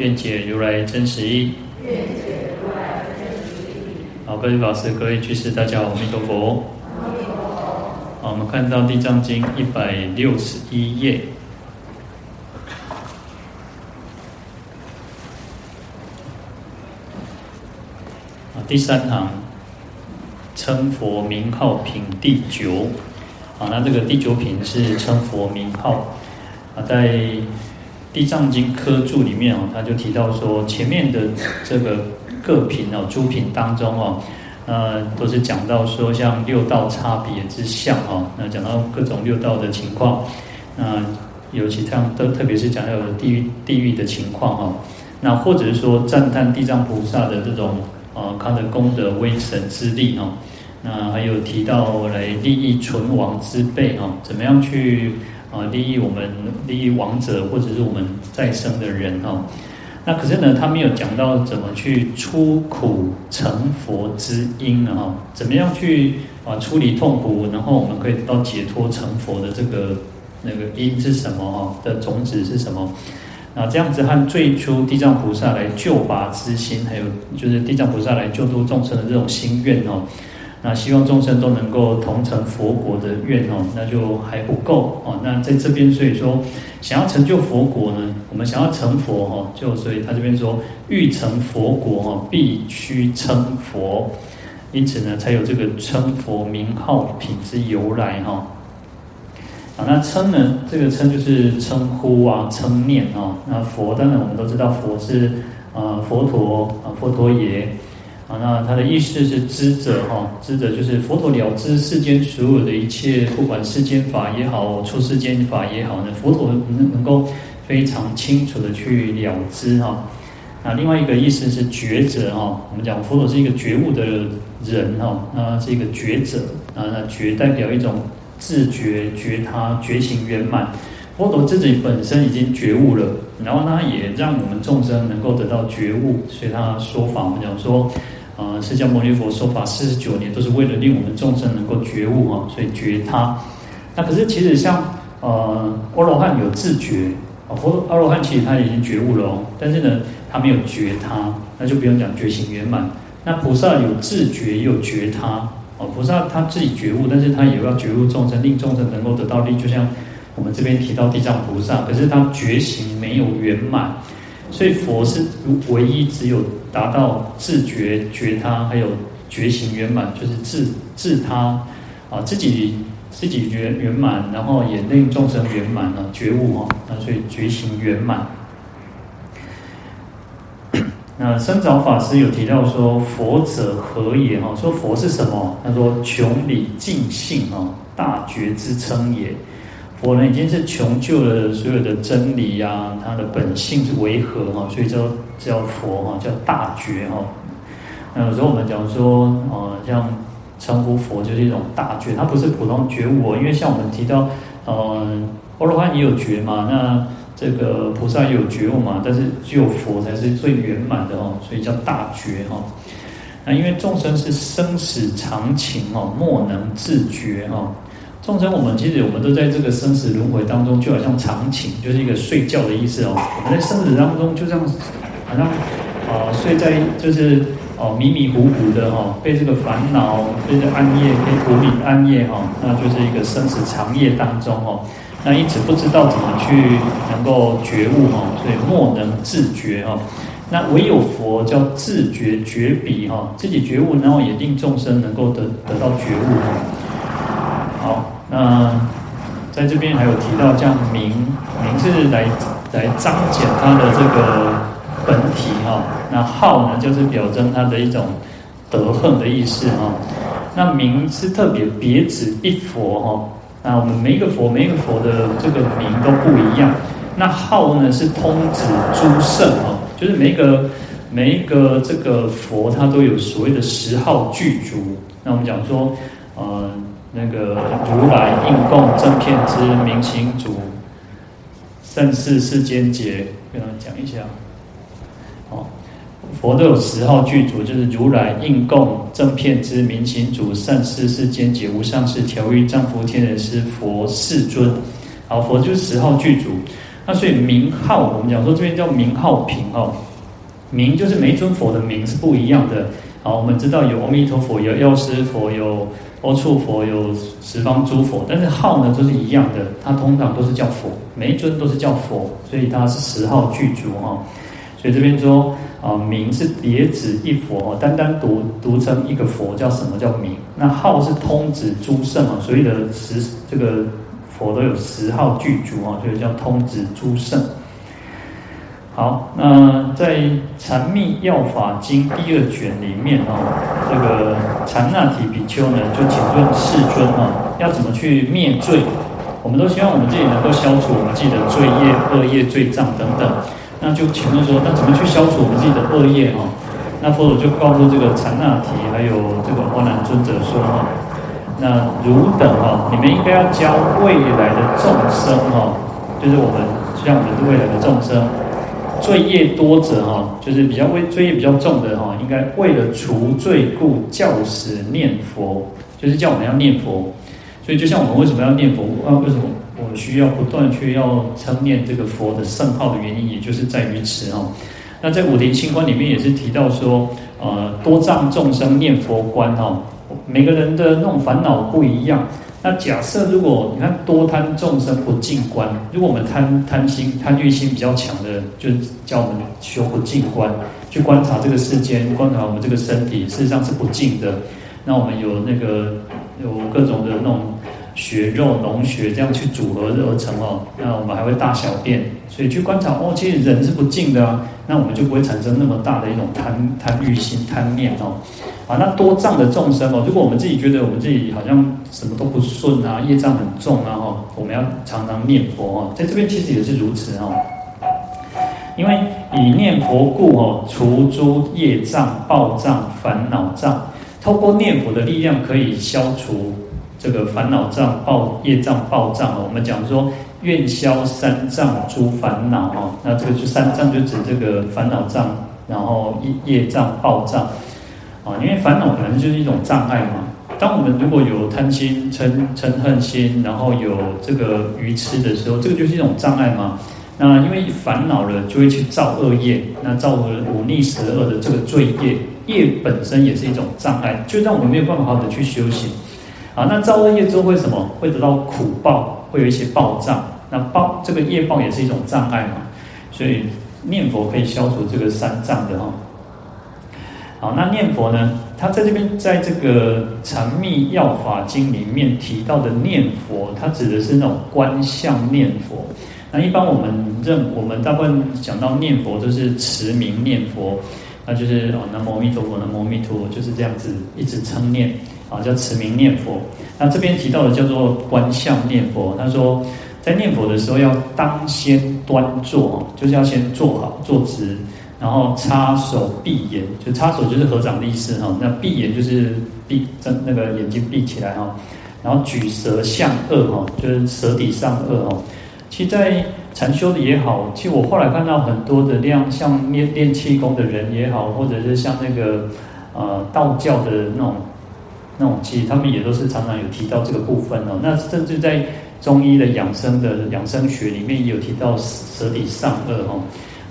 愿解如来真实义。愿解如来真实义。好，各位法师、各位居士，大家好，阿弥陀佛。阿弥陀佛。好，我们看到《地藏经》一百六十一页。第三行，称佛名号品第九。啊，那这个第九品是称佛名号。啊，在《地藏经》科注里面哦，他就提到说，前面的这个各品哦，诸品当中哦，呃，都是讲到说像六道差别之相哦，那讲到各种六道的情况，那尤其这样都特别是讲到有地狱地狱的情况哦，那或者是说赞叹地藏菩萨的这种呃他的功德威神之力哦，那还有提到来利益存亡之辈哦，怎么样去？啊，利益我们利益亡者或者是我们再生的人哈，那可是呢，他没有讲到怎么去出苦成佛之因啊，怎么样去啊处理痛苦，然后我们可以得到解脱成佛的这个那个因是什么哈的种子是什么？那这样子和最初地藏菩萨来救拔之心，还有就是地藏菩萨来救度众生的这种心愿哦。那希望众生都能够同成佛国的愿哦，那就还不够哦。那在这边，所以说想要成就佛国呢，我们想要成佛哈，就所以他这边说欲成佛国哈，必须称佛，因此呢，才有这个称佛名号品之由来哈。啊，那称呢，这个称就是称呼啊，称念啊。那佛当然我们都知道，佛是啊佛陀啊佛陀爷。啊，那他的意思是知者哈，知者就是佛陀了知世间所有的一切，不管世间法也好，出世间法也好呢，佛陀能能够非常清楚的去了知哈。那另外一个意思是觉者哈，我们讲佛陀是一个觉悟的人哈，那是一个觉者啊，那觉代表一种自觉、觉他、觉醒圆满。佛陀自己本身已经觉悟了，然后他也让我们众生能够得到觉悟，所以他说法，我们讲说。啊，释迦牟尼佛说法四十九年，都是为了令我们众生能够觉悟啊，所以觉他。那可是其实像呃，阿罗汉有自觉啊，佛阿罗汉其实他已经觉悟了哦，但是呢，他没有觉他，那就不用讲觉醒圆满。那菩萨有自觉也有觉他哦，菩萨他自己觉悟，但是他也要觉悟众生，令众生能够得到利。就像我们这边提到地藏菩萨，可是他觉醒没有圆满。所以佛是唯一只有达到自觉觉他，还有觉醒圆满，就是自自他啊，自己自己觉圆满，然后也令众生圆满了觉悟哈，那所以觉醒圆满。那生长法师有提到说，佛者何也哈？说佛是什么？他说穷理尽性啊，大觉之称也。佛呢已经是穷究了所有的真理呀、啊，它的本性是为何哈？所以叫叫佛哈，叫大觉哈。那有时候我们讲说，呃，像称呼佛就是一种大觉，它不是普通觉悟哦。因为像我们提到，呃，阿罗汉也有觉嘛，那这个菩萨也有觉悟嘛，但是只有佛才是最圆满的哦，所以叫大觉哈。那因为众生是生死常情哦，莫能自觉哈。众生，我们其实我们都在这个生死轮回当中，就好像长寝，就是一个睡觉的意思哦。我们在生死当中，就这样，好像啊、睡在就是哦迷迷糊糊的哈，被这个烦恼，被这个暗夜，被苦海暗夜哈，那就是一个生死长夜当中哦。那一直不知道怎么去能够觉悟哈，所以莫能自觉哈。那唯有佛叫自觉觉彼哈，自己觉悟，然后也令众生能够得得到觉悟哈。好，那在这边还有提到，这样名名是来来彰显他的这个本体哈。那号呢，就是表征他的一种德行的意思哈。那名是特别别指一佛哈。那我们每一个佛，每一个佛的这个名都不一样。那号呢，是通指诸圣哈，就是每一个每一个这个佛，它都有所谓的十号具足。那我们讲说，呃，那个如来应供正遍知明行足，胜事世间劫，跟他们讲一下。哦，佛都有十号具足，就是如来应供正遍知明行足，胜事世间劫，无上士调御丈夫天人师佛世尊。好，佛就是十号具足。那所以名号，我们讲说这边叫名号品哦。名就是每尊佛的名是不一样的。好，我们知道有阿弥陀佛，有药师佛，有阿处佛，有十方诸佛，但是号呢都是一样的，它通常都是叫佛，每一尊都是叫佛，所以它是十号具足哈。所以这边说啊，名是别指一佛，单单独独称一个佛叫什么叫名？那号是通指诸圣啊，所以的十这个。佛都有十号具足啊，所以叫通指诸圣。好，那在《禅密要法经》第二卷里面啊，这个禅那提比丘呢，就请问世尊啊，要怎么去灭罪？我们都希望我们自己能够消除我们自己的罪业、恶业、罪障等等。那就请问说，那怎么去消除我们自己的恶业啊？那佛祖就告诉这个禅那提还有这个阿难尊者说啊。那汝等哈，你们应该要教未来的众生哈，就是我们像我们是未来的众生，罪业多者哈，就是比较为罪业比较重的哈，应该为了除罪故，教使念佛，就是叫我们要念佛。所以就像我们为什么要念佛啊？为什么我们需要不断去要称念这个佛的圣号的原因，也就是在于此哈。那在《五停清观》里面也是提到说，呃，多障众生念佛观哈。每个人的那种烦恼不一样。那假设如果你看多贪众生不净观，如果我们贪贪心、贪欲心比较强的，就叫我们修不净观，去观察这个世间，观察我们这个身体，事实上是不净的。那我们有那个有各种的那种血肉脓血这样去组合而成哦。那我们还会大小便，所以去观察哦，其实人是不净的啊。那我们就不会产生那么大的一种贪贪欲心、贪念哦。啊，那多障的众生哦，如果我们自己觉得我们自己好像什么都不顺啊，业障很重啊，哈，我们要常常念佛哦，在这边其实也是如此哦，因为以念佛故哦，除诸业障、报障、烦恼障，透过念佛的力量可以消除这个烦恼障、报业障、报障。我们讲说愿消三障诸烦恼哦，那这个就三障就指这个烦恼障，然后业业障、报障。啊，因为烦恼本来就是一种障碍嘛。当我们如果有贪心、嗔嗔恨心，然后有这个愚痴的时候，这个就是一种障碍嘛。那因为烦恼了，就会去造恶业，那造了五逆十恶的这个罪业，业本身也是一种障碍，就让我们没有办法好的去修行。啊，那造恶业之后会什么？会得到苦报，会有一些报障。那报这个业报也是一种障碍嘛。所以念佛可以消除这个三障的哈。好，那念佛呢？他在这边，在这个《禅密要法经》里面提到的念佛，它指的是那种观相念佛。那一般我们认，我们大部分讲到念佛都是持名念佛，那就是哦，南无阿弥陀佛，南无阿弥陀佛，就是这样子一直称念啊，叫持名念佛。那这边提到的叫做观相念佛。他说，在念佛的时候要当先端坐，就是要先坐好，坐直。然后插手闭眼，就插手就是合掌的意思哈。那闭眼就是闭睁那个眼睛闭起来哈。然后举舌向顎哈，就是舌抵上顎哈。其实，在禅修的也好，其实我后来看到很多的量，像练练气功的人也好，或者是像那个呃道教的那种那种，其实他们也都是常常有提到这个部分哦。那甚至在中医的养生的养生学里面也有提到舌底上颚哈。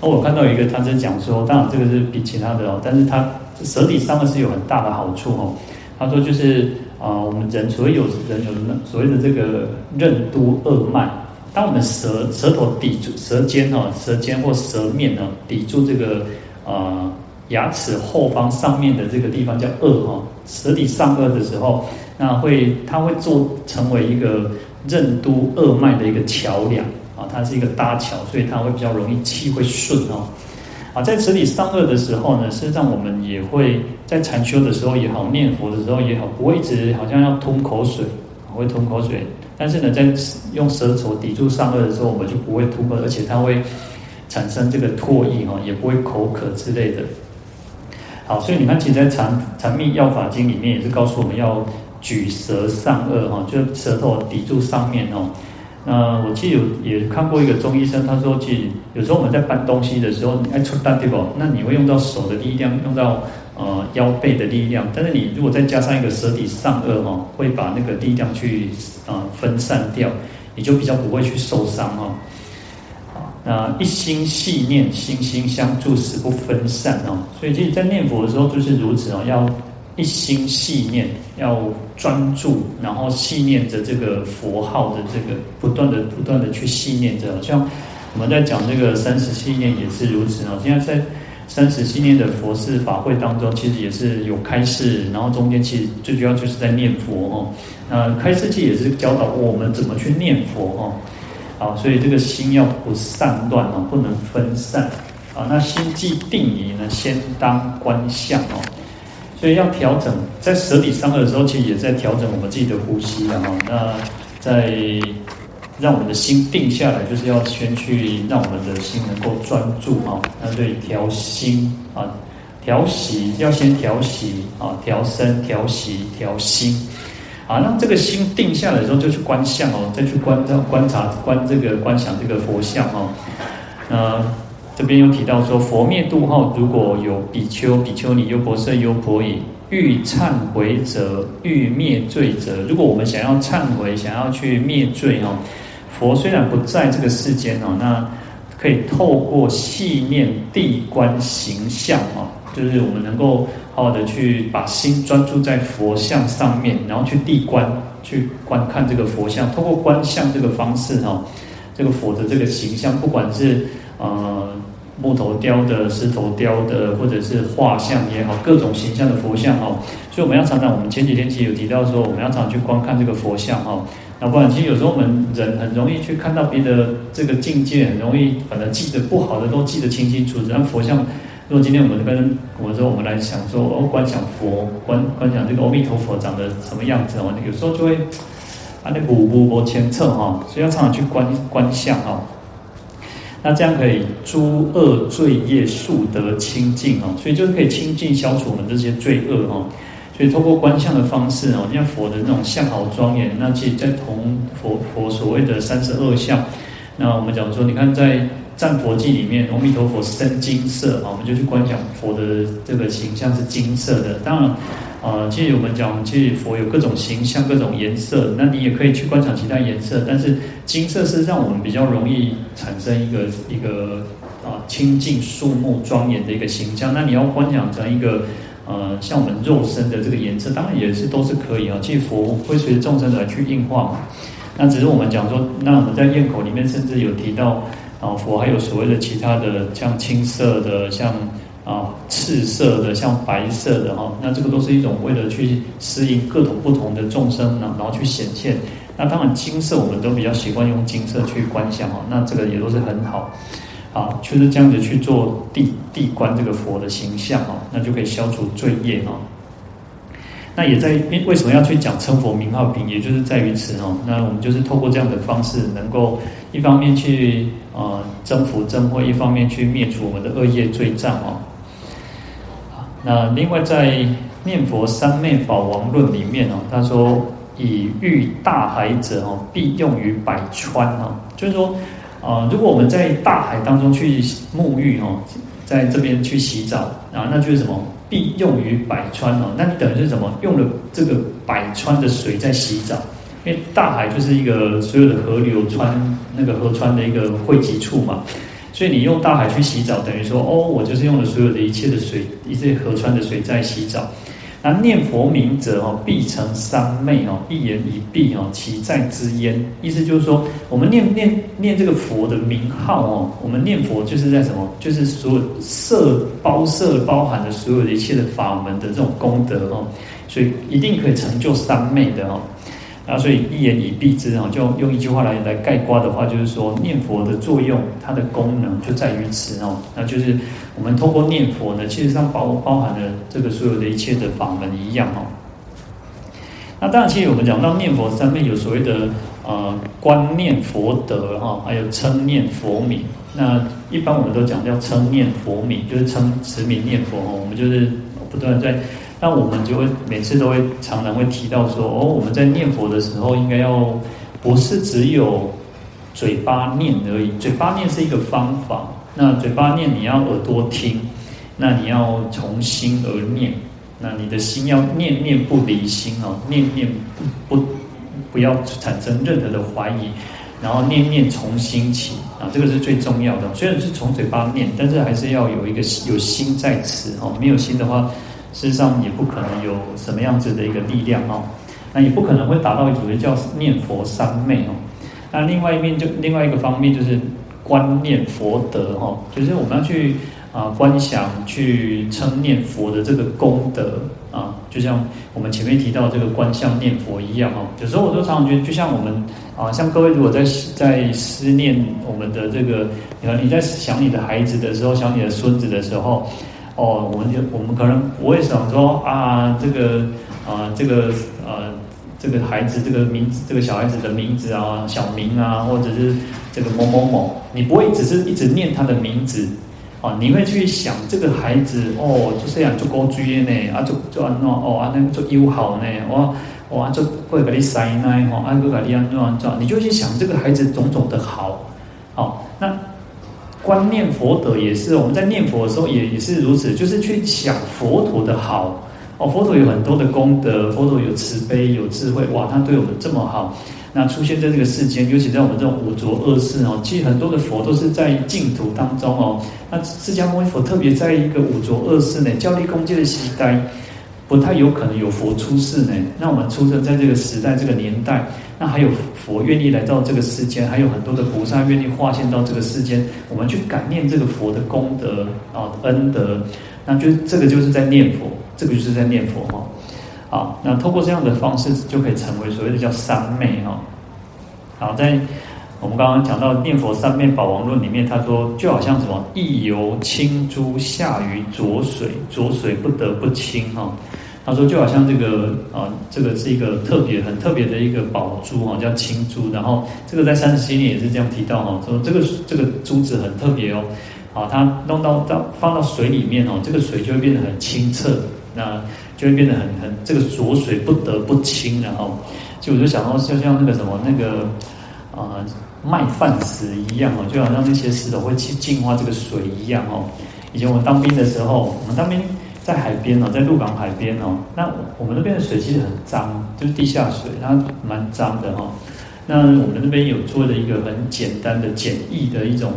哦，我看到一个，他是讲说，当然这个是比其他的哦，但是他舌底上颚是有很大的好处哦。他说就是啊、我们人所谓有人有所谓的这个任督二脉，当我们舌舌头抵住舌尖哦，舌尖或舌面呢抵住这个呃牙齿后方上面的这个地方叫颚哈，舌底上颚的时候，那会它会做成为一个任督二脉的一个桥梁。啊，它是一个搭桥，所以它会比较容易气会顺哦。啊，在舌底上颚的时候呢，事实上我们也会在禅修的时候也好，念佛的时候也好，不会一直好像要吞口水，会吞口水。但是呢，在用舌头抵住上颚的时候，我们就不会吞口，而且它会产生这个唾液哈，也不会口渴之类的。好，所以你看，其实在禅禅密要法经里面也是告诉我们要举舌上颚哈，就舌头抵住上面哦。那我记得有也看过一个中医生，他说，其实有时候我们在搬东西的时候，哎出大对不？那你会用到手的力量，用到呃腰背的力量，但是你如果再加上一个舌抵上颚哈，会把那个力量去啊分散掉，你就比较不会去受伤哈。那一心系念，心心相助，使不分散哦。所以，其实，在念佛的时候就是如此哦，要一心系念，要专注，然后系念着这个佛号的这个，不断的、不断的去系念着。像我们在讲这个三十系念也是如此哦。现在在三十系念的佛事法会当中，其实也是有开示，然后中间其实最主要就是在念佛哦。那开示其实也是教导我们怎么去念佛哦。好，所以这个心要不散乱哦，不能分散。啊，那心既定矣呢，先当观相哦。所以要调整，在舌抵上顎的时候，其实也在调整我们自己的呼吸啊。那在让我们的心定下来，就是要先去让我们的心能够专注啊。那对调心啊，调息要先调息啊，调身、调息、调心。啊，那这个心定下来之后，就去观相哦，再去观照观察观这个观想这个佛像哦。那这边有提到说，佛灭度后，如果有比丘、比丘尼、优婆塞、优婆夷，欲忏悔者，欲灭罪者，如果我们想要忏悔，想要去灭罪哦，佛虽然不在这个世间哦，那可以透过细念地观形象哦。就是我们能够好好的去把心专注在佛像上面，然后去谛观，去观看这个佛像，通过观相这个方式哈，这个佛的这个形象，不管是呃木头雕的、石头雕的，或者是画像也好，各种形象的佛像哈，所以我们要常常，我们前几天其实有提到说，我们要常去观看这个佛像哈，那不然其实有时候我们人很容易去看到别的这个境界，很容易反正记得不好的都记得清清楚楚，然后佛像。如果今天我们跟我们说，我们来想说哦，观想佛，观观想这个阿弥陀佛长得什么样子哦？有时候就会啊，那无无无前测哈，所以要常常去观观相哈。那这样可以诸恶罪业速得清净哦，所以就是可以清净消除我们这些罪恶哈。所以通过观相的方式哦，像佛的那种相好庄严，那其实在同佛佛所谓的三十二相，那我们讲说，你看在。赞佛记里面，阿弥陀佛身金色啊，我们就去观想佛的这个形象是金色的。当然，呃，其实我们讲，其实佛有各种形象、各种颜色，那你也可以去观想其他颜色。但是金色是让我们比较容易产生一个一个啊清净肃穆庄严的一个形象。那你要观想成一个呃像我们肉身的这个颜色，当然也是都是可以啊。其实佛会随着众生来去应化嘛。那只是我们讲说，那我们在咽口里面甚至有提到。啊，佛还有所谓的其他的，像青色的，像啊赤色的，像白色的哈，那这个都是一种为了去适应各种不同的众生呢，然后去显现。那当然金色我们都比较习惯用金色去观想哈，那这个也都是很好，啊，就是这样子去做地地观这个佛的形象哈，那就可以消除罪业哈。那也在为为什么要去讲称佛名号品，也就是在于此哦。那我们就是透过这样的方式，能够一方面去。啊，增福增慧，一方面去灭除我们的恶业罪障哦。那另外在《念佛三昧法王论》里面哦，他说：“以遇大海者哦，必用于百川哦。”就是说，啊，如果我们在大海当中去沐浴哦，在这边去洗澡啊，那就是什么？必用于百川哦。那你等于是什么？用了这个百川的水在洗澡。因为大海就是一个所有的河流川那个河川的一个汇集处嘛，所以你用大海去洗澡，等于说哦，我就是用了所有的一切的水，一切河川的水在洗澡。那念佛名者哦，必成三昧哦，一言以蔽哦，其在之焉。意思就是说，我们念念念这个佛的名号哦，我们念佛就是在什么？就是所有摄包摄包含的所有的一切的法门的这种功德哦，所以一定可以成就三昧的哦。那，所以一言以蔽之啊，就用一句话来来概括的话，就是说念佛的作用，它的功能就在于此哦。那就是我们通过念佛呢，其实上包包含了这个所有的一切的法门一样哦。那当然，其实我们讲到念佛上面有所谓的呃观念佛德哈，还有称念佛名。那一般我们都讲叫称念佛名，就是称持名念佛哦。我们就是不断在。那我们就会每次都会常常会提到说，哦，我们在念佛的时候，应该要不是只有嘴巴念而已，嘴巴念是一个方法。那嘴巴念你要耳朵听，那你要从心而念，那你的心要念念不离心哦，念念不不不要产生任何的怀疑，然后念念从心起啊，这个是最重要的。虽然是从嘴巴念，但是还是要有一个有心在此哦，没有心的话。事实上也不可能有什么样子的一个力量哦，那也不可能会达到一种叫念佛三昧哦。那另外一面就另外一个方面就是观念佛德哈，就是我们要去啊观想去称念佛的这个功德啊，就像我们前面提到这个观相念佛一样哦。有时候我都常常觉得，就像我们啊，像各位如果在在思念我们的这个，你看你在想你的孩子的时候，想你的孙子的时候。哦，我们就我们可能不会想说啊，这个啊，这个呃，这个孩子这个名字，这个小孩子的名字啊，小名啊，或者是这个某某某，你不会只是一直念他的名字啊，你会去想这个孩子哦，就这样就高追呢，啊，就就安怎哦，啊，那就友好呢，哇哇，就会给你塞呢，哦，啊，会给你安怎安怎，你就去想这个孩子种种的好，好那。观念佛德也是，我们在念佛的时候也也是如此，就是去想佛陀的好哦。佛陀有很多的功德，佛陀有慈悲有智慧，哇，他对我们这么好。那出现在这个世间，尤其在我们这种五浊恶世哦，其实很多的佛都是在净土当中哦。那释迦牟尼佛特别在一个五浊恶世呢，教立空界的时代，不太有可能有佛出世呢。那我们出生在这个时代这个年代。那还有佛愿意来到这个世间，还有很多的菩萨愿意化现到这个世间，我们去感念这个佛的功德啊恩德，那就这个就是在念佛，这个就是在念佛哈。好，那透过这样的方式，就可以成为所谓的叫三昧哈。好，在我们刚刚讲到念佛三昧宝王论里面，他说就好像什么，一由清珠下于浊水，浊水不得不清哈。他说：“就好像这个啊，这个是一个特别、很特别的一个宝珠哈，叫青珠。然后这个在三十七念也是这样提到哈，说这个这个珠子很特别哦，啊，它弄到到放到水里面哦，这个水就会变得很清澈，那就会变得很很这个浊水不得不清，然后就我就想到就像那个什么那个啊麦饭石一样哦，就好像那些石头会去净化这个水一样哦。以前我们当兵的时候，我们当兵。”在海边哦，在鹿港海边哦，那我们那边的水其实很脏，就是地下水，它蛮脏的哈。那我们那边有做了一个很简单的、简易的一种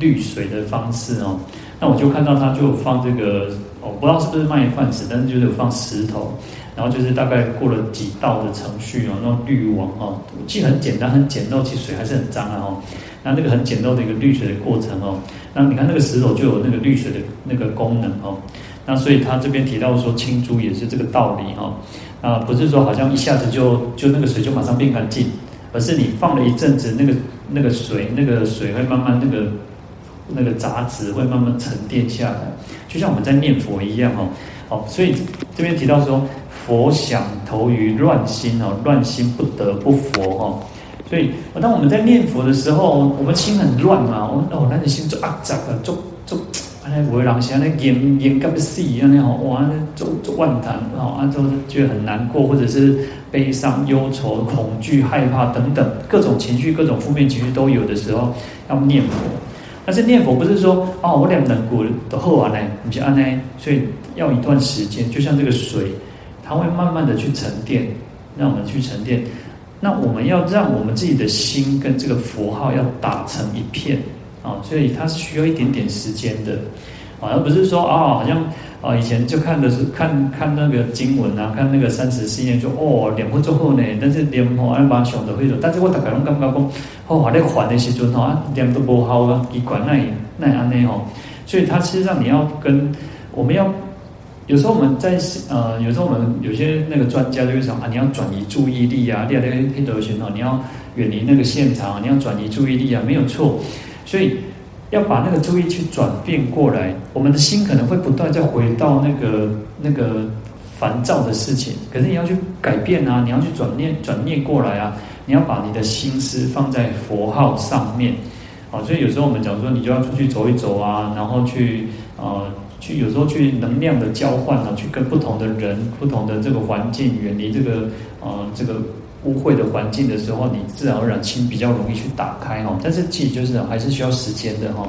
滤水的方式哦。那我就看到他就放这个，我不知道是不是麦饭石，但是就是有放石头，然后就是大概过了几道的程序哦，那种滤网哦，其实很简单、很简陋，其实水还是很脏的哦。那那个很简陋的一个滤水的过程哦，那你看那个石头就有那个滤水的那个功能哦。那所以他这边提到说清珠也是这个道理哈，啊不是说好像一下子就就那个水就马上变干净，而是你放了一阵子，那个那个水那个水会慢慢那个那个杂质会慢慢沉淀下来，就像我们在念佛一样哦，好，所以这边提到说佛想投于乱心哦，乱心不得不佛哈，所以当我们在念佛的时候，我们心很乱嘛，我们哦那你心就啊杂啊，就就。那有的人像那严严格的死一样，那吼哇，做做万谈哦，啊，就觉得很难过，或者是悲伤、忧愁、恐惧、害怕等等各种情绪、各种负面情绪都有的时候，要念佛。但是念佛不是说哦，我两能过都喝完了，你就按呢，所以要一段时间，就像这个水，它会慢慢的去沉淀，让我们去沉淀。那我们要让我们自己的心跟这个佛号要打成一片。啊，所以它是需要一点点时间的，啊，而不是说啊，好像啊，以前就看的是看看那个经文啊，看那个三十四念就哦，念佛之后呢，但是念佛安巴想的会说，但是我大概拢感觉讲，哦，还在还的时阵吼，啊，念都不好啊，一管那那安内吼，所以它其实上你要跟我们要，有时候我们在呃，有时候我们有些那个专家就会说啊，你要转移注意力啊，你要黑德旋哦，你要远离那个现场，你要转移注意力啊，没有错。所以要把那个注意去转变过来，我们的心可能会不断再回到那个那个烦躁的事情，可是你要去改变啊，你要去转念转念过来啊，你要把你的心思放在佛号上面，啊，所以有时候我们讲说，你就要出去走一走啊，然后去呃去有时候去能量的交换啊，去跟不同的人、不同的这个环境，远离这个呃这个污秽的环境的时候，你自然而然心比较容易去打开哈。但是其实就是还是需要时间的哈。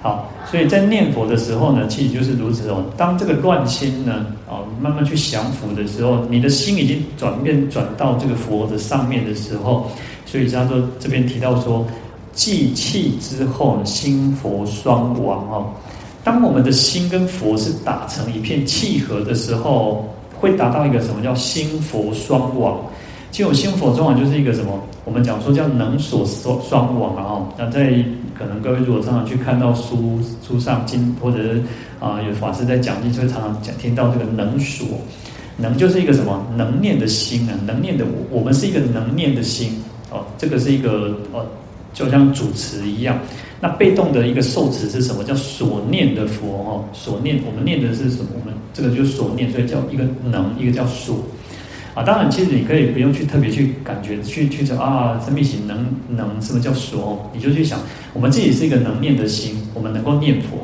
好，所以在念佛的时候呢，其实就是如此哦。当这个乱心呢，啊，慢慢去降伏的时候，你的心已经转变转到这个佛的上面的时候，所以他说这边提到说，寂气之后，心佛双亡哦。当我们的心跟佛是打成一片契合的时候，会达到一个什么叫心佛双亡？其实心佛双亡就是一个什么？我们讲说叫能所双双亡啊。那在可能各位如果常常去看到书书上经，或者是啊有法师在讲经，就会常常讲听到这个能所，能就是一个什么能念的心啊，能念的我，我们是一个能念的心哦，这个是一个哦，就像主词一样。那被动的一个受词是什么？叫所念的佛哦，所念我们念的是什么？我们这个就是所念，所以叫一个能，一个叫所。啊，当然，其实你可以不用去特别去感觉，去去说啊，生命型能能什么叫所？你就去想，我们自己是一个能念的心，我们能够念佛。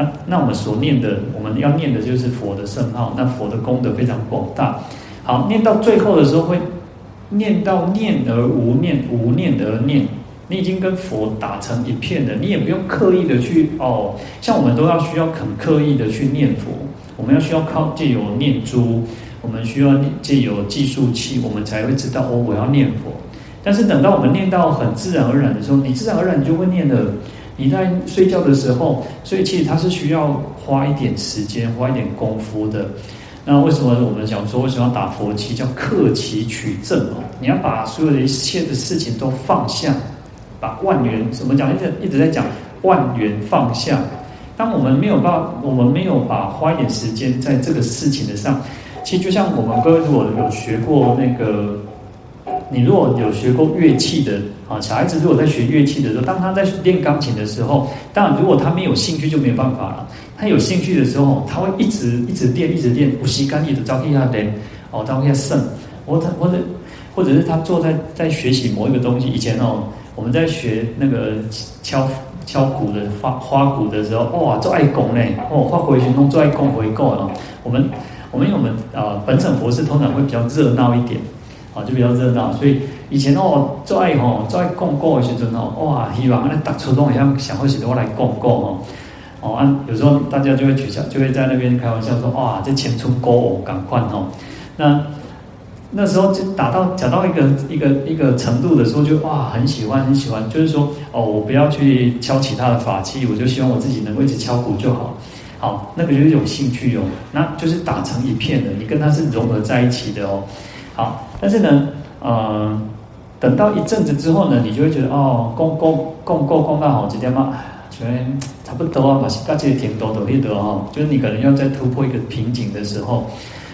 啊，那我们所念的，我们要念的就是佛的圣号。那佛的功德非常广大。好，念到最后的时候，会念到念而无念，无念而念。你已经跟佛打成一片了，你也不用刻意的去哦。像我们都要需要很刻意的去念佛，我们要需要靠借由念珠。我们需要借由计数器，我们才会知道哦，我要念佛。但是等到我们念到很自然而然的时候，你自然而然你就会念了。你在睡觉的时候，所以其实它是需要花一点时间、花一点功夫的。那为什么我们讲说为什么要打佛七？叫克期取正哦。你要把所有的一切的事情都放下，把万缘怎么讲？一直一直在讲万缘放下。当我们没有把我们没有把花一点时间在这个事情的上。其实就像我们各位如果有学过那个，你如果有学过乐器的啊，小孩子如果在学乐器的时候，当他在练钢琴的时候，当然如果他没有兴趣就没有办法了。他有兴趣的时候，他会一直一直练，一直练，不吸干力的招一下练，哦，招一下胜。或者或者或者是他坐在在学习某一个东西。以前哦，我们在学那个敲敲鼓的花花鼓的时候，哇，做爱拱嘞，哦，花回旋弄做爱拱回够了，我们。我们因为我们啊，本省佛事通常会比较热闹一点，啊，就比较热闹。所以以前哦，做爱吼，做爱供供的时阵哦，哇，希望那打出东西，想会许多来供供哦，哦，啊，有时候大家就会取笑，就会在那边开玩笑说，哇，这前出高哦，赶快哦。那那时候就打到讲到一个一个一个程度的时候，就哇，很喜欢很喜欢，就是说哦，我不要去敲其他的法器，我就希望我自己能够一直敲鼓就好。好，那个就是一种兴趣哦，那就是打成一片的，你跟它是融合在一起的哦。好，但是呢，呃，等到一阵子之后呢，你就会觉得哦，供供供供供到好几天嘛，觉得差不多啊，把大家挺多的一得哦，就是你可能要再突破一个瓶颈的时候，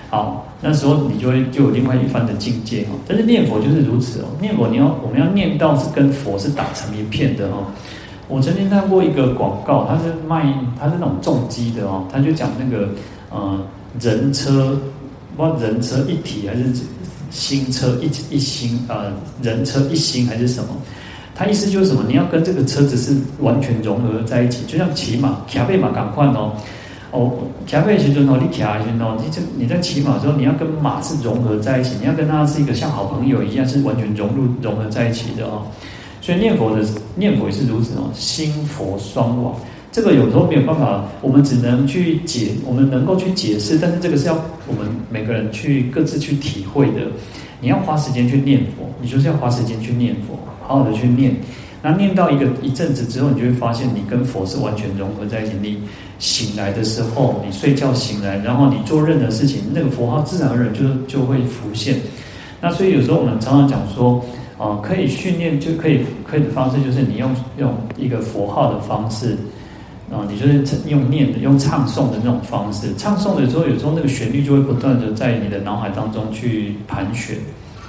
好，那时候你就会就有另外一番的境界哦。但是念佛就是如此哦，念佛你要我们要念到是跟佛是打成一片的哦。我曾经看过一个广告，他是卖，他是那种重机的哦，他就讲那个，呃，人车，不知道人车一体还是新车一一心，呃，人车一心还是什么？他意思就是什么？你要跟这个车子是完全融合在一起，就像骑马，骑背马赶快哦，哦，骑背其实哦，你骑下去哦，你这你在骑马的时候，你要跟马是融合在一起，你要跟它是一个像好朋友一样，是完全融入融合在一起的哦。所以念佛的念佛也是如此哦，心佛双往。这个有时候没有办法，我们只能去解，我们能够去解释，但是这个是要我们每个人去各自去体会的。你要花时间去念佛，你就是要花时间去念佛，好好的去念。那念到一个一阵子之后，你就会发现你跟佛是完全融合在一起。你醒来的时候，你睡觉醒来，然后你做任何事情，那个佛号自然而然就就会浮现。那所以有时候我们常常讲说。哦，可以训练就可以，可以的方式就是你用用一个佛号的方式，啊、哦，你就是用念的、用唱诵的那种方式。唱诵的时候，有时候那个旋律就会不断的在你的脑海当中去盘旋。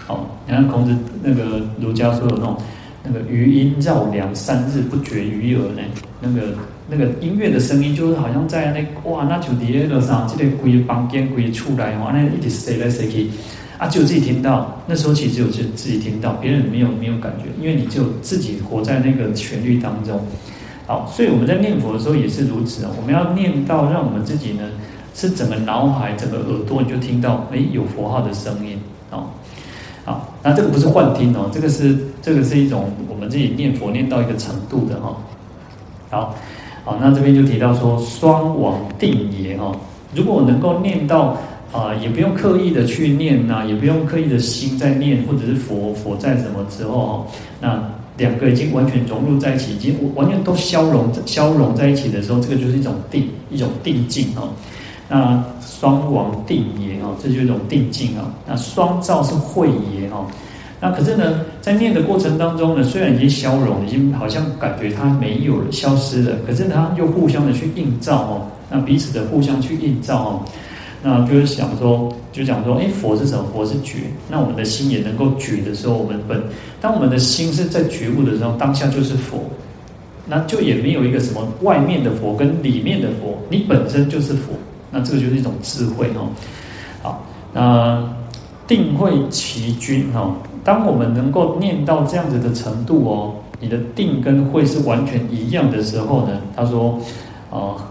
哦，你看孔子那个儒家说的那种那个余音绕梁三日不绝于耳呢，那个那个音乐的声音就是好像在那哇，那就底下上这个归房间归出来哦，那一直塞来塞去。啊，只有自己听到，那时候其实只有自己听到，别人没有没有感觉，因为你只有自己活在那个旋律当中。好，所以我们在念佛的时候也是如此啊，我们要念到让我们自己呢，是整个脑海、整个耳朵你就听到，哎，有佛号的声音哦。好，那这个不是幻听哦，这个是这个是一种我们自己念佛念到一个程度的哈。好，好，那这边就提到说双王定也哈，如果能够念到啊，也不用刻意的去念呐，也不用刻意的心在念，或者是佛佛在什么之后，那。两个已经完全融入在一起，已经完全都消融消融在一起的时候，这个就是一种定，一种定境哦。那双王定也哦，这就是一种定境啊。那双照是慧也哦。那可是呢，在念的过程当中呢，虽然已经消融，已经好像感觉它没有了，消失了，可是它又互相的去映照哦，那彼此的互相去映照哦。那就是想说，就讲说，哎，佛是什么？佛是觉。那我们的心也能够觉的时候，我们本当我们的心是在觉悟的时候，当下就是佛。那就也没有一个什么外面的佛跟里面的佛，你本身就是佛。那这个就是一种智慧哦。好，那定慧齐均哦。当我们能够念到这样子的程度哦，你的定跟慧是完全一样的时候呢，他说，啊，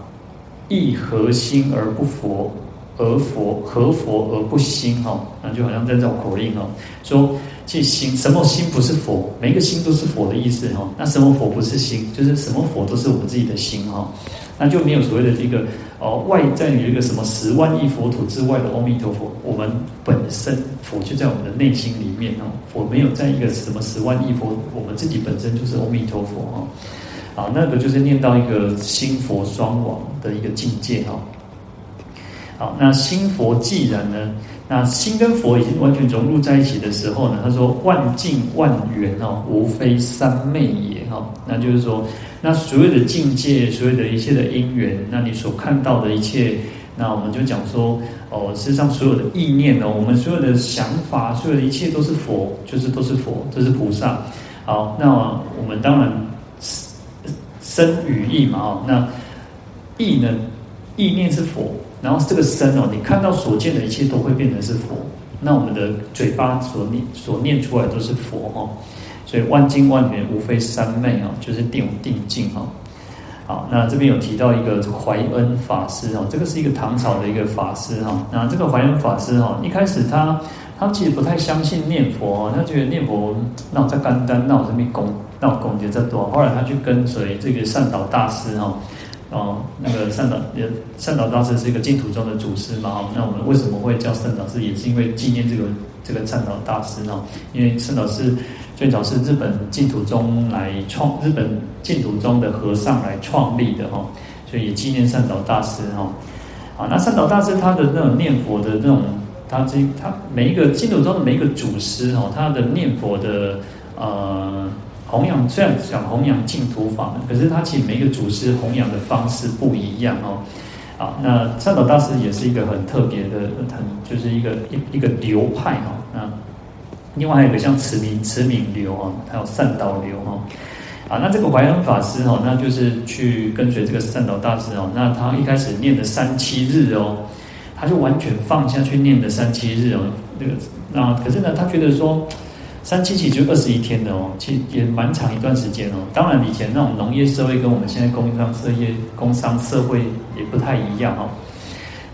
亦合心而不佛。而佛合佛而不心哈，那就好像在绕口令哦，说这心什么心不是佛？每个心都是佛的意思哈。那什么佛不是心？就是什么佛都是我们自己的心哈。那就没有所谓的这个哦，外在有一个什么十万亿佛土之外的阿弥陀佛，我们本身佛就在我们的内心里面哦。佛没有在一个什么十万亿佛，我们自己本身就是阿弥陀佛哈。啊，那个就是念到一个心佛双亡的一个境界哈。好，那心佛既然呢，那心跟佛已经完全融入在一起的时候呢，他说万境万缘哦，无非三昧也哈。那就是说，那所有的境界，所有的一切的因缘，那你所看到的一切，那我们就讲说哦，事实上所有的意念哦，我们所有的想法，所有的一切都是佛，就是都是佛，都是菩萨。好，那我们当然身与意嘛哦，那意呢，意念是佛。然后这个身哦，你看到所见的一切都会变成是佛。那我们的嘴巴所念所念出来都是佛哦。所以万经万缘无非三昧哦，就是定定境哦。好，那这边有提到一个怀恩法师哦，这个是一个唐朝的一个法师哈。那这个怀恩法师哈，一开始他他其实不太相信念佛哦，他觉得念佛那我在干单，那我这边功那我功德这多。后来他去跟随这个善导大师哈。哦，那个善导也善导大师是一个净土宗的祖师嘛哈，那我们为什么会叫善导师？也是因为纪念这个这个善导大师呢？因为善导师最早是日本净土宗来创，日本净土宗的和尚来创立的哈，所以纪念善导大师哈。啊，那善导大师他的那种念佛的那种，他这他每一个净土宗的每一个祖师哈，他的念佛的呃。弘扬虽然讲弘扬净土法，可是他其实每一个祖师弘扬的方式不一样哦。啊，那善导大师也是一个很特别的，很就是一个一一个流派哈。另外还有一个像慈明慈明流哈，还有善导流哈。啊，那这个怀恩法师哈，那就是去跟随这个善导大师哦。那他一开始念的三七日哦，他就完全放下去念的三七日哦。那个那可是呢，他觉得说。三七七就二十一天的哦，其实也蛮长一段时间哦。当然，以前那种农业社会跟我们现在工商社业、工商社会也不太一样哦。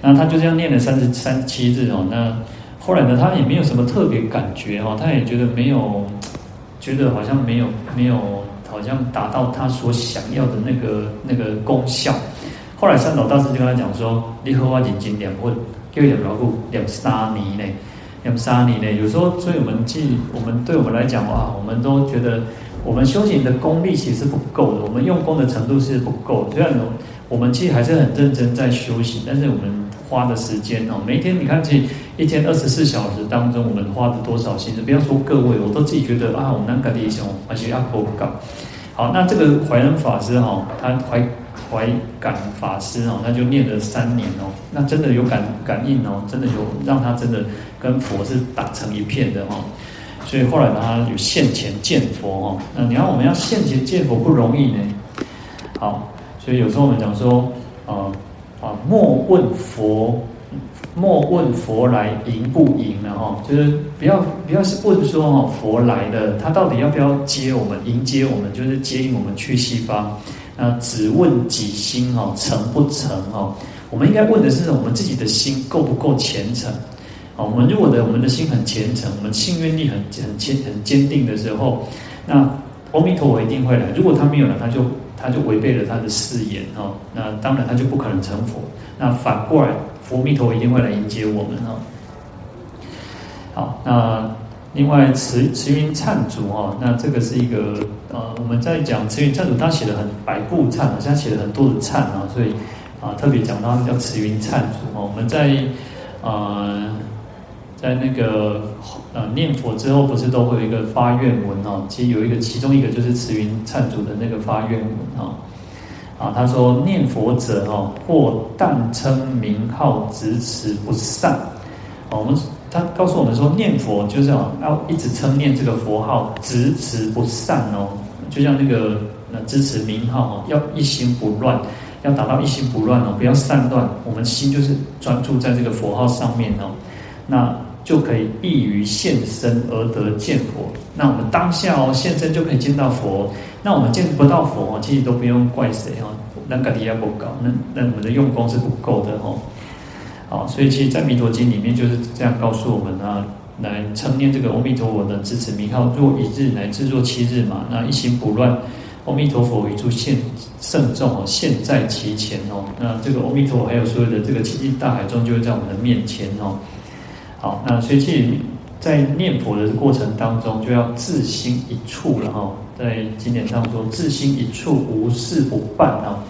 那他就这样念了三十三七日哦。那后来呢，他也没有什么特别感觉哦，他也觉得没有，觉得好像没有没有，好像达到他所想要的那个那个功效。后来三岛大师就跟他讲说：“你和我认真念佛，叫念牢久念三年呢。”两三年呢？有时候，所以我们既我们对我们来讲哇，我们都觉得我们修行的功力其实是不够的，我们用功的程度是不够。虽然我们其实还是很认真在修行，但是我们花的时间哦，每天你看，这一天二十四小时当中，我们花了多少心思？不要说各位，我都自己觉得啊，我们那个弟兄而且要不够。好，那这个怀恩法师哈，他怀怀感法师哦，他就念了三年哦，那真的有感感应哦，真的有让他真的。跟佛是打成一片的哈，所以后来他有现前见佛哦。那你看我们要现前见佛不容易呢。好，所以有时候我们讲说，啊啊，莫问佛，莫问佛来迎不迎了哈，就是不要不要是问说哈佛来的，他到底要不要接我们迎接我们，就是接引我们去西方。那只问己心哦，诚不诚哦？我们应该问的是我们自己的心够不够虔诚？哦，我们如果的我们的心很虔诚，我们信愿力很很坚很坚定的时候，那阿弥陀佛一定会来。如果他没有来，他就他就违背了他的誓言哦。那当然他就不可能成佛。那反过来，佛弥陀一定会来迎接我们哦。好，那另外慈慈云忏主哦，那这个是一个呃，我们在讲慈云忏主，他写了很百部忏，好像写了很多的忏啊，所以啊特别讲到叫慈云忏主哦。我们在呃在那个呃念佛之后，不是都会有一个发愿文哦？其实有一个，其中一个就是慈云忏主的那个发愿文哦啊，他说念佛者哦，或但称名号，执持不散。我们。他告诉我们说，念佛就是要要一直称念这个佛号，执持不散哦。就像那个呃，执持名号哦，要一心不乱，要达到一心不乱哦，不要散乱。我们心就是专注在这个佛号上面哦，那就可以易于现身而得见佛。那我们当下哦，现身就可以见到佛。那我们见不到佛哦，其实都不用怪谁哦，那个底下不高，那那我们的用功是不够的哦。好，所以其实，在《弥陀经》里面就是这样告诉我们啊，来称念这个阿弥陀佛的支持名号，若一日乃至若七日嘛，那一心不乱，阿弥陀佛与诸现圣众哦，现在其前哦，那这个阿弥陀佛还有所有的这个七境大海中，就会在我们的面前哦。好，那所以其实，在念佛的过程当中，就要自心一处了哈。在经典上说，自心一处，无事不办啊。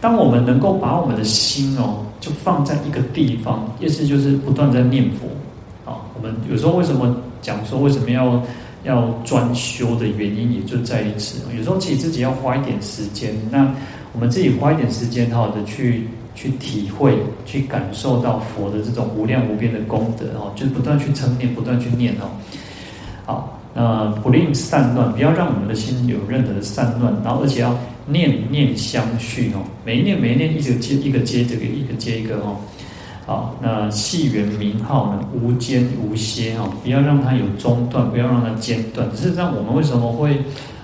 当我们能够把我们的心哦。就放在一个地方，意思就是不断在念佛。啊，我们有时候为什么讲说为什么要要专修的原因，也就在于此。有时候其实自己要花一点时间，那我们自己花一点时间，好的去去体会、去感受到佛的这种无量无边的功德哦，就是不断去称念、不断去念哦。好，那不令散乱，不要让我们的心有任何的散乱，然后而且要。念念相续哦，每一念每一念一直接一个接这个一个接一个哦，好，那戏缘名号呢，无间无歇哦，不要让它有中断，不要让它间断。事实上，我们为什么会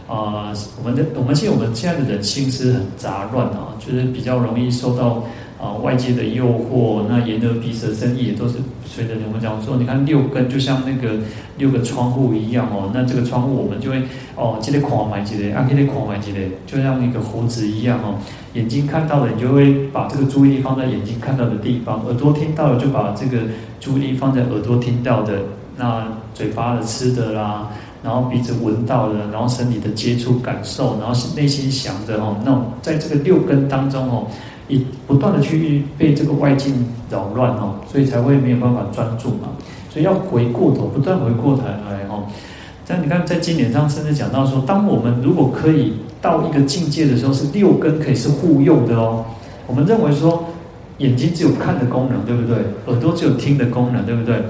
啊、我们的我们其实我们现在的人心思很杂乱啊，就是比较容易受到。啊，外界的诱惑，那眼耳鼻舌身意也都是随着我们讲说，你看六根就像那个六个窗户一样哦，那这个窗户我们就会哦，这里狂买这里，啊，这里狂买这里，就像一个胡子一样哦，眼睛看到了你就会把这个注意力放在眼睛看到的地方，耳朵听到了就把这个注意力放在耳朵听到的，那嘴巴的吃的啦，然后鼻子闻到的，然后身体的接触感受，然后内心想着哦，那在这个六根当中哦。以不断的去被这个外境扰乱哦，所以才会没有办法专注嘛。所以要回过头，不断回过头来哦。但你看，在经典上甚至讲到说，当我们如果可以到一个境界的时候，是六根可以是互用的哦。我们认为说，眼睛只有看的功能，对不对？耳朵只有听的功能，对不对？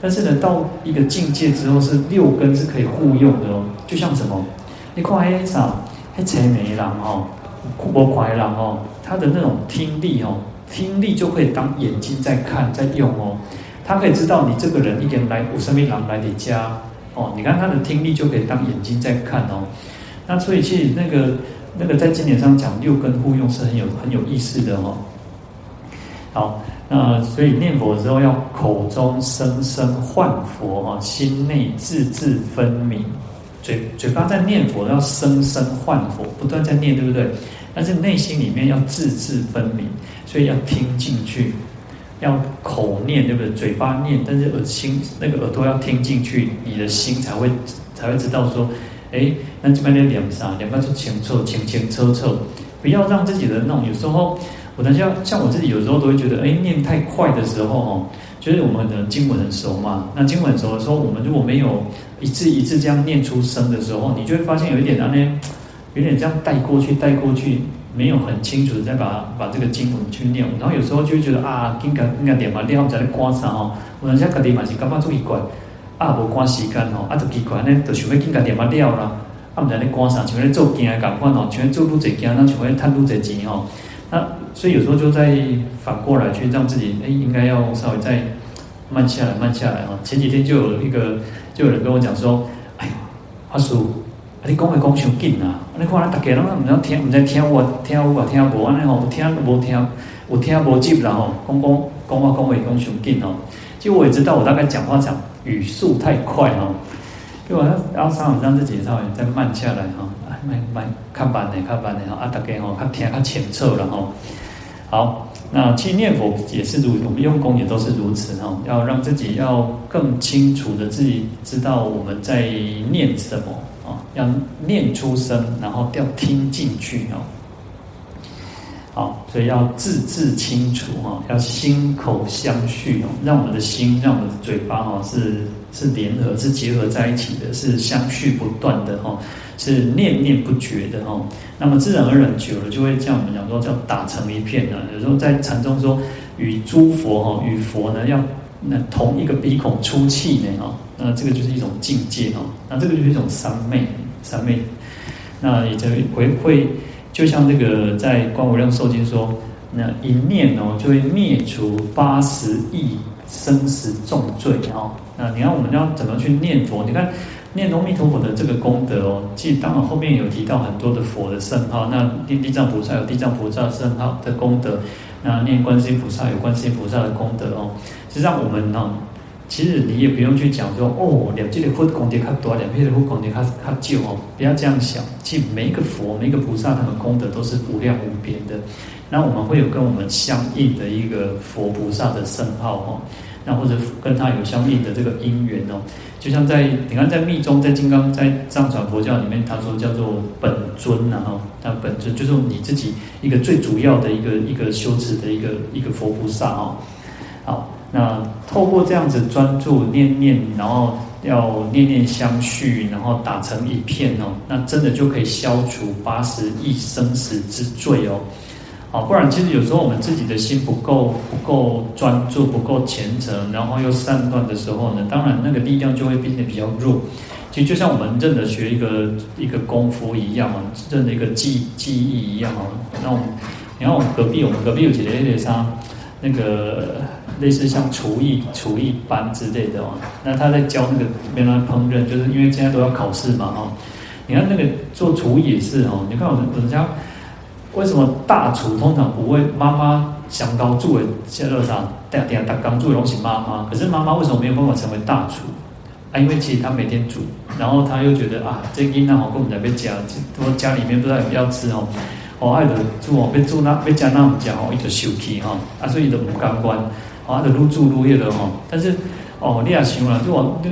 但是呢，到一个境界之后，是六根是可以互用的哦。就像什么？你看黑啥？黑青梅郎哦，苦瓜郎哦。他的那种听力哦，听力就可以当眼睛在看在用哦，他可以知道你这个人一点来，有什么人来你家哦，你看他的听力就可以当眼睛在看哦。那所以其实那个那个在经典上讲六根互用是很有很有意思的哦。好，那所以念佛的时候要口中声声唤佛哦，心内字字分明，嘴嘴巴在念佛要声声唤佛，不断在念，对不对？但是内心里面要字字分明，所以要听进去，要口念，对不对？嘴巴念，但是耳心那个耳朵要听进去，你的心才会才会知道说，哎，那这边的两啥，两个是清楚，清清楚楚，不要让自己的那种有时候，我等下像我自己有时候都会觉得，哎，念太快的时候哦，就是我们的经文很熟嘛，那经文很熟的时候，我们如果没有一字一字这样念出声的时候，你就会发现有一点那边。有点这样带过去，带过去，没有很清楚的再把把这个经文去念，然后有时候就会觉得啊，应该应该点嘛，然后在那观啥哦，我等下个地方是感觉足奇怪，啊，无关时间哦，啊，就奇怪呢，就想要应该点嘛了啦，啊，唔知你观啥，像咧做惊咁款哦，像做愈济惊，那像咧贪愈济钱哦，那所以有时候就在反过来去让自己，哎，应该要稍微再慢下来，慢下来哦。前几天就有一个就有人跟我讲说，哎，阿叔，你讲话讲伤紧啊。你看，大家拢唔知听，唔知听我听有无？听无，安尼吼听无听，有听无接，啦吼。讲讲讲话讲话讲上紧哦。其实我也知道，我大概讲话讲语速太快哦，因为我要稍微让自己稍微再慢下来哈，慢慢看慢点，看慢点哈，啊，大家吼较听较清楚然后。好，那去念佛也是如我们用功也都是如此哈，要让自己要更清楚的自己知道我们在念什么，要念出声，然后要听进去哦。好，所以要字字清楚哈，要心口相续哦，让我们的心，让我们的嘴巴哈是是联合，是结合在一起的，是相续不断的哈。是念念不绝的哈，那么自然而然久了，就会像我们讲说叫打成一片呢。有时候在禅宗说，与诸佛哈，与佛呢要那同一个鼻孔出气呢哈，那这个就是一种境界哈，那这个就是一种三昧，三昧。那也就会会就像这个在观无量寿经说，那一念哦就会灭除八十亿生死重罪哦。那你看我们要怎么去念佛？你看。念阿弥陀佛的这个功德哦，其实当然后面有提到很多的佛的圣号，那念地藏菩萨有地藏菩萨圣号的功德，那念观世音菩萨有观世音菩萨的功德哦。实际上我们呢，其实你也不用去讲说哦，两这的佛功德较多，两边的佛功德较较旧哦，不要这样想。其实每一个佛、每一个菩萨，他们功德都是无量无边的。那我们会有跟我们相应的一个佛菩萨的圣号哦，那或者跟他有相应的这个因缘哦。就像在你看，在密宗，在金刚，在藏传佛教里面，他说叫做本尊呐，哈，那本尊就是你自己一个最主要的一个一个修持的一个一个佛菩萨哦。好，那透过这样子专注念念，然后要念念相续，然后打成一片哦，那真的就可以消除八十亿生死之罪哦。啊，不然其实有时候我们自己的心不够不够专注，不够虔诚，然后又散乱的时候呢，当然那个力量就会变得比较弱。其实就像我们认得学一个一个功夫一样嘛，认的一个技技艺一样哦。那我们，你看我们隔壁，我们隔壁有几个类似像那个类似像厨艺厨艺班之类的哦。那他在教那个原来烹饪，就是因为现在都要考试嘛哈。你看那个做厨艺也是哦，你看我们我们家。为什么大厨通常不会妈妈想高住的现在上，大家大刚住的东西妈妈，可是妈妈为什么没有办法成为大厨？啊，因为其实她每天煮，然后她又觉得啊，这囡仔好跟我们在被夹，说家里面不知道有没有吃哦，哦爱的煮哦，被煮那被夹那么夹哦，一直受气哈，啊所以都不甘关，啊的入住入夜的哈，但是哦你也想了，就往那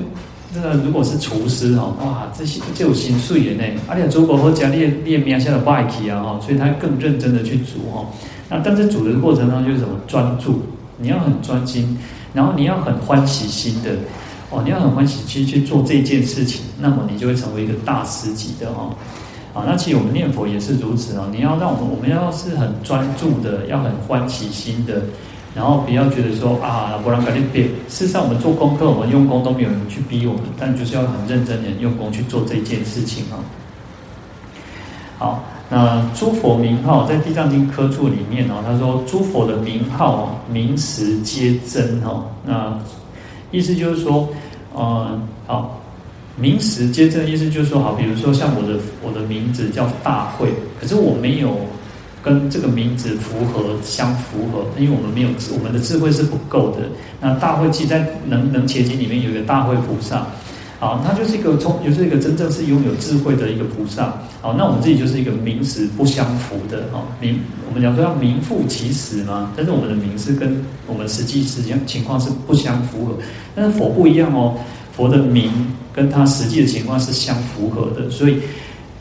那个如果是厨师哈，哇，这些就有心碎的呢。而且煮过后加练练面，现在外企啊哈，所以他更认真的去煮哈。那但是煮的过程当中就是什么专注，你要很专心，然后你要很欢喜心的哦，你要很欢喜去去做这件事情，那么你就会成为一个大师级的哈。啊，那其实我们念佛也是如此哦，你要让我们我们要是很专注的，要很欢喜心的。然后不要觉得说啊，不然赶紧变。事实上，我们做功课，我们用功都没有人去逼我们，但就是要很认真的用功去做这件事情啊。好，那诸佛名号在《地藏经》科注里面哦，他说诸佛的名号名实皆真哦。那意思就是说，嗯，好，名实皆真的意思就是说，好，比如说像我的我的名字叫大慧，可是我没有。跟这个名字符合相符合，因为我们没有智，我们的智慧是不够的。那大慧记在能能切经里面有一个大慧菩萨，啊，他就是一个从，也是一个真正是拥有智慧的一个菩萨。好，那我们自己就是一个名实不相符的啊，名我们讲说要名副其实嘛，但是我们的名是跟我们实际实际情况是不相符合。但是佛不一样哦，佛的名跟他实际的情况是相符合的，所以。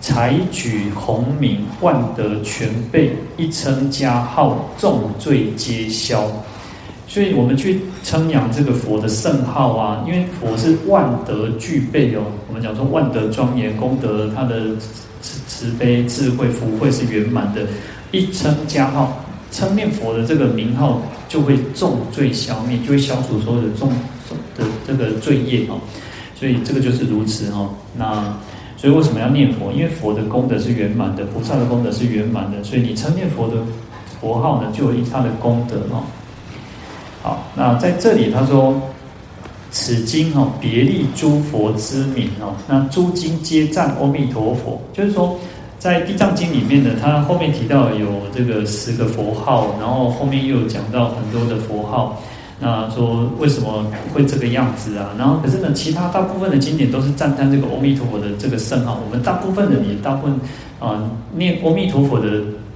采举宏名，万德全备，一称加号，重罪皆消。所以我们去称扬这个佛的圣号啊，因为佛是万德具备哦。我们讲说万德庄严，功德他的慈慈悲、智慧、福慧是圆满的。一称加号，称念佛的这个名号，就会重罪消灭，就会消除所有的重重的这个罪业哦。所以这个就是如此哦。那。所以为什么要念佛？因为佛的功德是圆满的，菩萨的功德是圆满的，所以你称念佛的佛号呢，就有他的功德哦。好，那在这里他说，此经哦，别立诸佛之名哦，那诸经皆赞阿弥陀佛，就是说在《地藏经》里面呢，它后面提到有这个十个佛号，然后后面又有讲到很多的佛号。那说为什么会这个样子啊？然后可是呢，其他大部分的经典都是赞叹这个阿弥陀佛的这个圣号。我们大部分人也大部分啊念阿弥陀佛的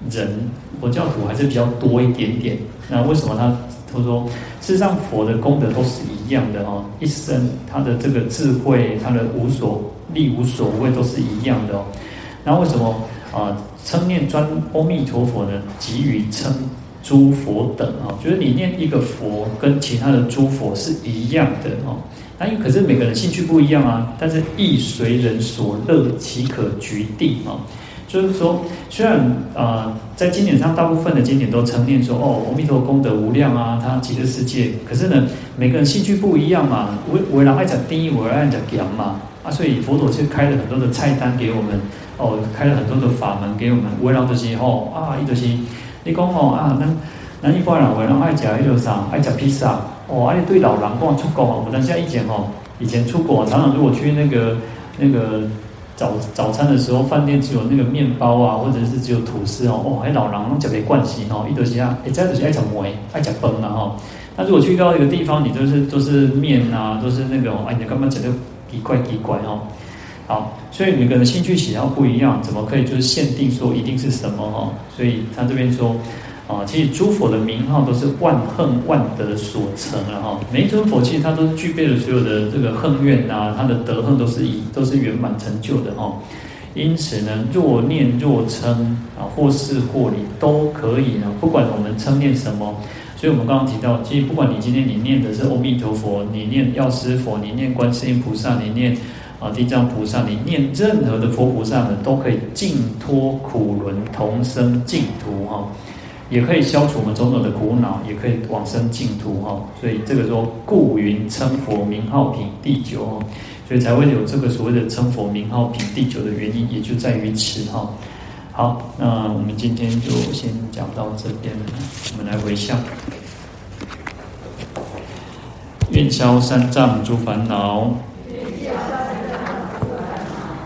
人，佛教徒还是比较多一点点。那为什么他他说，事实上佛的功德都是一样的哦，一生他的这个智慧，他的无所力无所谓都是一样的哦。那为什么啊称念专阿弥陀佛呢？给予称。诸佛等啊，就是你念一个佛跟其他的诸佛是一样的哦。那因可是每个人兴趣不一样啊，但是意随人所乐，岂可局定啊？就是说，虽然啊、在经典上大部分的经典都称念说哦，阿弥陀功德无量啊，他极乐世界。可是呢，每个人兴趣不一样嘛，为为了爱讲定义，我爱讲讲嘛啊，所以佛陀就开了很多的菜单给我们哦，开了很多的法门给我们，为了这些哦啊，一就是。你讲哦啊，咱咱一般人话，人爱食迄种啥，爱食披萨。哦，啊，你对老人讲出国哦，我像以前哦，以前出国常常如果去那个那个早早餐的时候，饭店只有那个面包啊，或者是只有吐司哦，哦，还老人拢食袂惯势哦，伊就是啊，一再就是爱食糜，爱食饭嘛吼。那如果去到一个地方，你都是都是面啊，都是那个，哎，你干嘛觉得奇怪奇怪哦？好，所以每个人兴趣喜好不一样，怎么可以就是限定说一定是什么哦？所以他这边说，啊，其实诸佛的名号都是万恨万德所成了哈。每一尊佛其实它都具备了所有的这个恨怨啊，它的德恨都是以都是圆满成就的哈。因此呢，若念若称啊，或是或礼都可以呢，不管我们称念什么。所以我们刚刚提到，其实不管你今天你念的是阿弥陀佛，你念药师佛，你念观世音菩萨，你念。啊，地藏菩萨，你念任何的佛菩萨呢，都可以净脱苦轮，同生净土哈，也可以消除我们种种的苦恼，也可以往生净土哈。所以这个说，故云称佛名号品第九哈，所以才会有这个所谓的称佛名号品第九的原因，也就在于此哈。好，那我们今天就先讲到这边，我们来回向，愿消三障诸烦恼。